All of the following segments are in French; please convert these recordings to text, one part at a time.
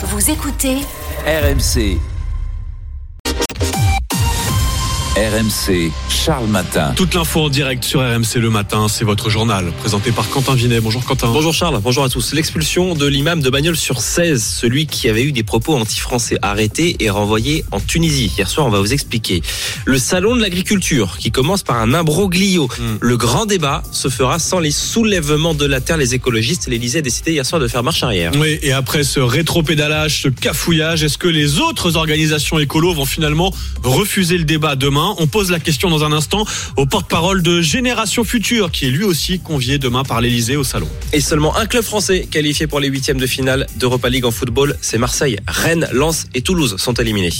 Vous écoutez RMC. RMC, Charles Matin. Toute l'info en direct sur RMC le matin, c'est votre journal, présenté par Quentin Vinet. Bonjour Quentin. Bonjour Charles, bonjour à tous. L'expulsion de l'imam de Bagnols sur 16, celui qui avait eu des propos anti-français arrêté et renvoyé en Tunisie. Hier soir, on va vous expliquer. Le salon de l'agriculture, qui commence par un imbroglio. Le grand débat se fera sans les soulèvements de la terre. Les écologistes, l'Elysée a décidé hier soir de faire marche arrière. Oui, et après ce rétropédalage, ce cafouillage, est-ce que les autres organisations écolos vont finalement refuser le débat demain? On pose la question dans un instant au porte-parole de Génération Future, qui est lui aussi convié demain par l'Elysée au salon. Et seulement un club français qualifié pour les huitièmes de finale d'Europa League en football, c'est Marseille. Rennes, Lens et Toulouse sont éliminés.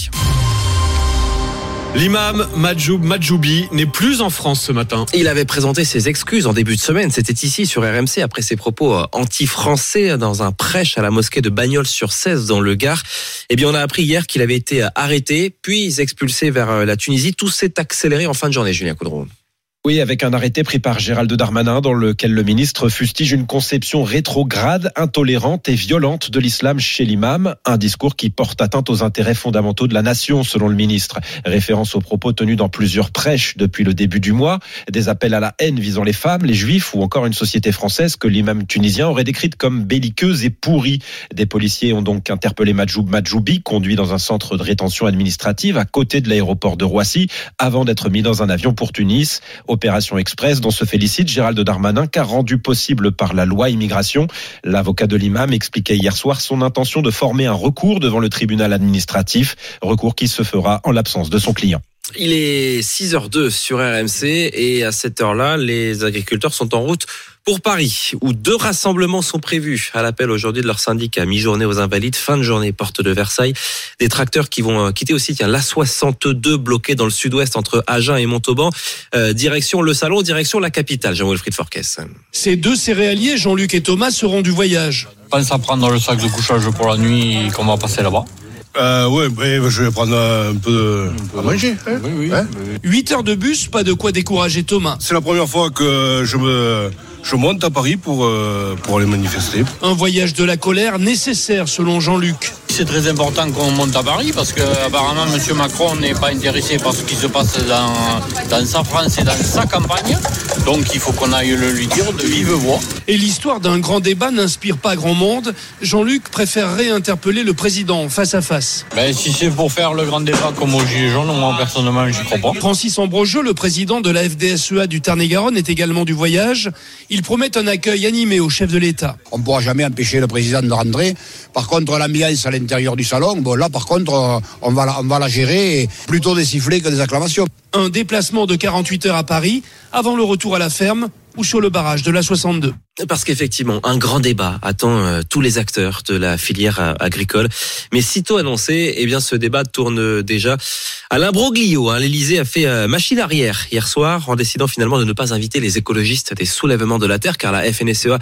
L'imam Majoub Majoubi n'est plus en France ce matin. Il avait présenté ses excuses en début de semaine. C'était ici sur RMC après ses propos euh, anti-français dans un prêche à la mosquée de Bagnols sur 16 dans le Gard. Eh bien, on a appris hier qu'il avait été arrêté puis expulsé vers euh, la Tunisie. Tout s'est accéléré en fin de journée, Julien Coudreau. Oui, avec un arrêté pris par Gérald Darmanin dans lequel le ministre fustige une conception rétrograde, intolérante et violente de l'islam chez l'imam, un discours qui porte atteinte aux intérêts fondamentaux de la nation, selon le ministre. Référence aux propos tenus dans plusieurs prêches depuis le début du mois, des appels à la haine visant les femmes, les juifs ou encore une société française que l'imam tunisien aurait décrite comme belliqueuse et pourrie. Des policiers ont donc interpellé Majoub Majoubi, conduit dans un centre de rétention administrative à côté de l'aéroport de Roissy, avant d'être mis dans un avion pour Tunis. Opération Express dont se félicite Gérald Darmanin car rendu possible par la loi immigration. L'avocat de l'imam expliquait hier soir son intention de former un recours devant le tribunal administratif, recours qui se fera en l'absence de son client. Il est 6h02 sur RMC et à cette heure-là, les agriculteurs sont en route pour Paris, où deux rassemblements sont prévus à l'appel aujourd'hui de leur syndicat. Mi-journée aux Invalides, fin de journée porte de Versailles. Des tracteurs qui vont quitter aussi tiens, l'A62 bloqué dans le sud-ouest entre Agen et Montauban. Euh, direction le salon, direction la capitale, Jean-Wilfried Forquès. Ces deux céréaliers, Jean-Luc et Thomas, seront du voyage. Pense à prendre le sac de couchage pour la nuit qu'on va passer là-bas. Euh, ouais, ouais, je vais prendre un peu de... à manger. Hein Oui, oui. Hein 8 heures de bus, pas de quoi décourager Thomas. C'est la première fois que je me je monte à Paris pour euh, pour aller manifester. Un voyage de la colère nécessaire selon Jean-Luc. C'est très important qu'on monte à Paris parce que apparemment M. Macron n'est pas intéressé par ce qui se passe dans, dans sa France et dans sa campagne. Donc il faut qu'on aille le lui dire de vive voix. Et l'histoire d'un grand débat n'inspire pas grand monde. Jean-Luc préfère réinterpeller le président face à face. Ben, si c'est pour faire le grand débat comme au Gilets jaunes, moi personnellement j'y crois pas. Francis Ambrogeux, le président de la FDSEA du Tarn-et-Garonne, est également du voyage. Il promet un accueil animé au chef de l'État. On ne pourra jamais empêcher le président de rentrer. Par contre, l'ambiance à l'intérieur du salon, bon, là, par contre, euh, on va, la, on va la gérer et plutôt des sifflets que des acclamations. Un déplacement de 48 heures à Paris avant le retour à la ferme ou sur le barrage de la 62. Parce qu'effectivement, un grand débat attend euh, tous les acteurs de la filière euh, agricole. Mais sitôt annoncé, eh bien, ce débat tourne déjà à l'imbroglio. Hein. L'Élysée a fait euh, machine arrière hier soir en décidant finalement de ne pas inviter les écologistes des soulèvements de la terre, car la FNSEA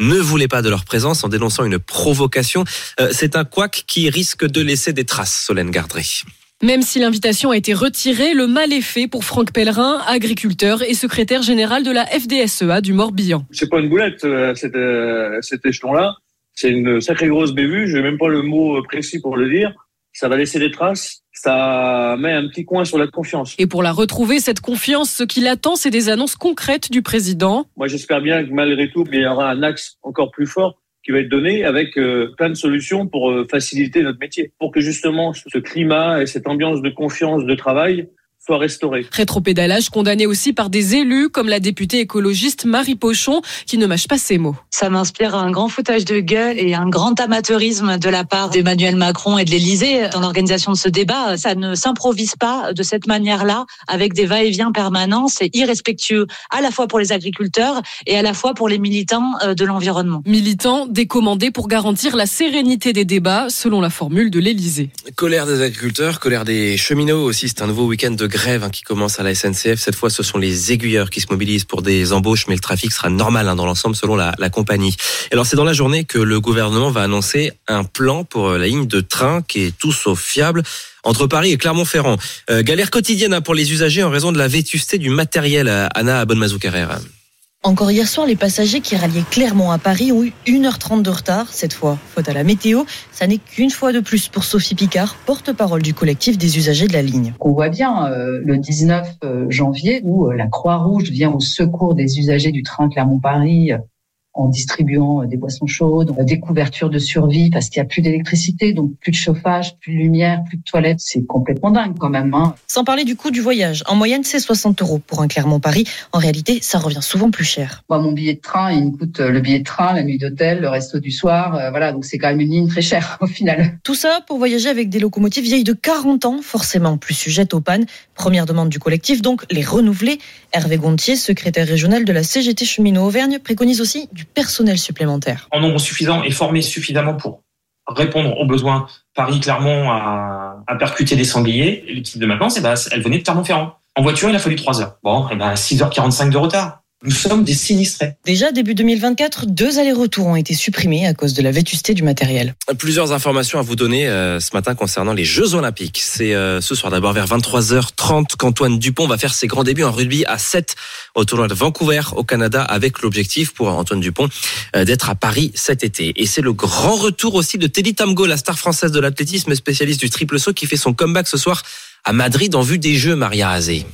ne voulait pas de leur présence en dénonçant une provocation. Euh, C'est un couac qui risque de laisser des traces, Solène Gardré. Même si l'invitation a été retirée, le mal est fait pour Franck Pellerin, agriculteur et secrétaire général de la FDSEA du Morbihan. C'est pas une boulette, euh, cet, euh, cet échelon-là. C'est une sacrée grosse bévue. Je n'ai même pas le mot précis pour le dire. Ça va laisser des traces. Ça met un petit coin sur la confiance. Et pour la retrouver, cette confiance, ce qui l'attend, c'est des annonces concrètes du président. Moi, j'espère bien que malgré tout, il y aura un axe encore plus fort qui va être donné avec euh, plein de solutions pour euh, faciliter notre métier, pour que justement ce climat et cette ambiance de confiance de travail soit restauré. Rétropédalage condamné aussi par des élus comme la députée écologiste Marie Pochon qui ne mâche pas ses mots. Ça m'inspire un grand foutage de gueule et un grand amateurisme de la part d'Emmanuel Macron et de l'Élysée dans l'organisation de ce débat. Ça ne s'improvise pas de cette manière-là avec des va-et-vient permanents. C'est irrespectueux à la fois pour les agriculteurs et à la fois pour les militants euh, de l'environnement. Militants décommandés pour garantir la sérénité des débats selon la formule de l'Élysée. Colère des agriculteurs, colère des cheminots aussi. C'est un nouveau week-end de grève hein, qui commence à la SNCF. Cette fois, ce sont les aiguilleurs qui se mobilisent pour des embauches, mais le trafic sera normal hein, dans l'ensemble selon la, la compagnie. Alors, c'est dans la journée que le gouvernement va annoncer un plan pour la ligne de train qui est tout sauf fiable entre Paris et Clermont-Ferrand. Euh, galère quotidienne hein, pour les usagers en raison de la vétusté du matériel. Anna Bonmazou-Carrère. Encore hier soir, les passagers qui ralliaient Clermont à Paris ont eu 1h30 de retard. Cette fois, faute à la météo, ça n'est qu'une fois de plus pour Sophie Picard, porte-parole du collectif des usagers de la ligne. On voit bien euh, le 19 euh, janvier où euh, la Croix-Rouge vient au secours des usagers du train Clermont-Paris en distribuant des boissons chaudes, des couvertures de survie parce qu'il n'y a plus d'électricité, donc plus de chauffage, plus de lumière, plus de toilettes. C'est complètement dingue quand même. Hein. Sans parler du coût du voyage. En moyenne, c'est 60 euros pour un Clermont-Paris. En réalité, ça revient souvent plus cher. Moi, mon billet de train, il me coûte le billet de train, la nuit d'hôtel, le resto du soir. Euh, voilà, donc c'est quand même une ligne très chère au final. Tout ça pour voyager avec des locomotives vieilles de 40 ans, forcément plus sujettes aux pannes. Première demande du collectif, donc les renouveler. Hervé Gontier, secrétaire régional de la CGT Cheminot Auvergne, préconise aussi personnel supplémentaire. En nombre suffisant et formé suffisamment pour répondre aux besoins. Paris-Clermont a, a percuté des sangliers. L'équipe de maintenance, eh ben, elle venait de Clermont-Ferrand. En voiture, il a fallu 3 heures. Bon, eh ben, 6h45 de retard. Nous sommes des sinistrés. Déjà, début 2024, deux allers-retours ont été supprimés à cause de la vétusté du matériel. Plusieurs informations à vous donner euh, ce matin concernant les Jeux Olympiques. C'est euh, ce soir d'abord vers 23h30 qu'Antoine Dupont va faire ses grands débuts en rugby à 7 au tournoi de Vancouver au Canada avec l'objectif pour Antoine Dupont euh, d'être à Paris cet été. Et c'est le grand retour aussi de Teddy Tamgo, la star française de l'athlétisme spécialiste du triple saut qui fait son comeback ce soir à Madrid en vue des Jeux Maria Azé.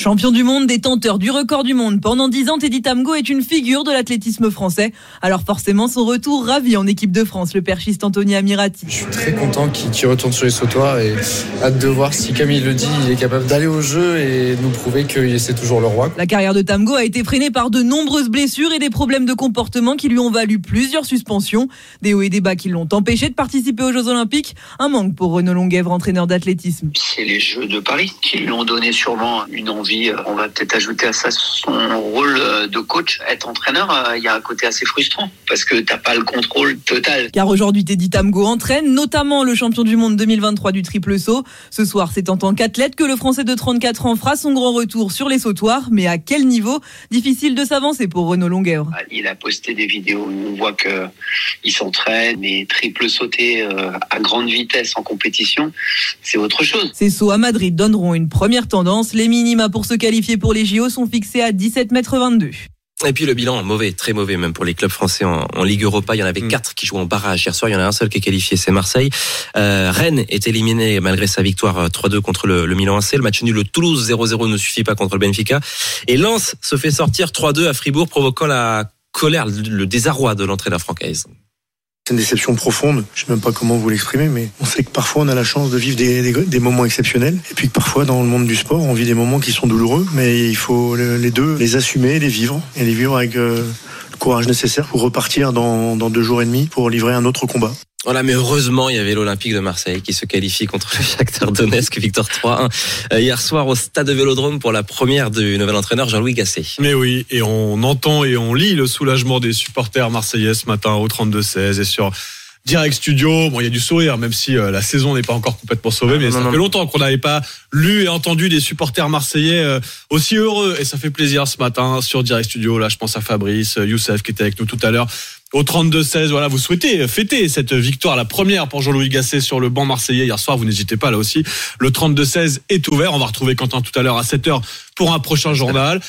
Champion du monde, détenteur du record du monde. Pendant 10 ans, Teddy Tamgo est une figure de l'athlétisme français. Alors forcément, son retour ravit en équipe de France, le perchiste Anthony Amirati. Je suis très content qu'il retourne sur les sautoirs et hâte de voir si, comme il le dit, il est capable d'aller au jeu et nous prouver que c'est toujours le roi. La carrière de Tamgo a été freinée par de nombreuses blessures et des problèmes de comportement qui lui ont valu plusieurs suspensions. Des hauts et des bas qui l'ont empêché de participer aux Jeux Olympiques. Un manque pour Renaud Longuèvre, entraîneur d'athlétisme. C'est les Jeux de Paris qui lui ont donné sûrement une envie on va peut-être ajouter à ça son rôle de coach. Être entraîneur, il y a un côté assez frustrant parce que t'as pas le contrôle total. Car aujourd'hui, Teddy Tamgo entraîne notamment le champion du monde 2023 du triple saut. Ce soir, c'est en tant qu'athlète que le Français de 34 ans fera son grand retour sur les sautoirs. Mais à quel niveau? Difficile de s'avancer pour Renaud Longueur. Il a posté des vidéos où on voit que il s'entraîne, mais triple sauter à grande vitesse en compétition, c'est autre chose. Ces sauts à Madrid donneront une première tendance. Les minima pour se qualifier pour les JO sont fixés à 17 mètres 22. Et puis le bilan mauvais, très mauvais même pour les clubs français en, en Ligue Europa. Il y en avait quatre qui jouent en barrage hier soir. Il y en a un seul qui est qualifié, c'est Marseille. Euh, Rennes est éliminé malgré sa victoire 3-2 contre le, le Milan AC. Le match nul le Toulouse 0-0 ne suffit pas contre le Benfica. Et Lens se fait sortir 3-2 à Fribourg, provoquant la colère, le désarroi de l'entraîneur francaise. C'est une déception profonde. Je sais même pas comment vous l'exprimer, mais on sait que parfois on a la chance de vivre des, des, des, moments exceptionnels, et puis que parfois dans le monde du sport, on vit des moments qui sont douloureux, mais il faut les deux les assumer, les vivre, et les vivre avec euh, le courage nécessaire pour repartir dans, dans deux jours et demi pour livrer un autre combat. Voilà, mais heureusement, il y avait l'Olympique de Marseille qui se qualifie contre le Shakhtar Donetsk, victoire 3-1 hier soir au stade de Vélodrome pour la première du nouvel entraîneur Jean-Louis Gasset. Mais oui, et on entend et on lit le soulagement des supporters marseillais ce matin au 32-16 et sur Direct Studio, bon, il y a du sourire, même si euh, la saison n'est pas encore complètement sauvée, mais non, ça non, fait longtemps qu'on n'avait pas lu et entendu des supporters marseillais euh, aussi heureux, et ça fait plaisir ce matin sur Direct Studio. Là, je pense à Fabrice, euh, Youssef qui était avec nous tout à l'heure. Au 32-16, voilà, vous souhaitez fêter cette victoire, la première pour Jean-Louis Gasset sur le banc marseillais hier soir. Vous n'hésitez pas là aussi. Le 32-16 est ouvert. On va retrouver Quentin tout à l'heure à 7h pour un prochain journal.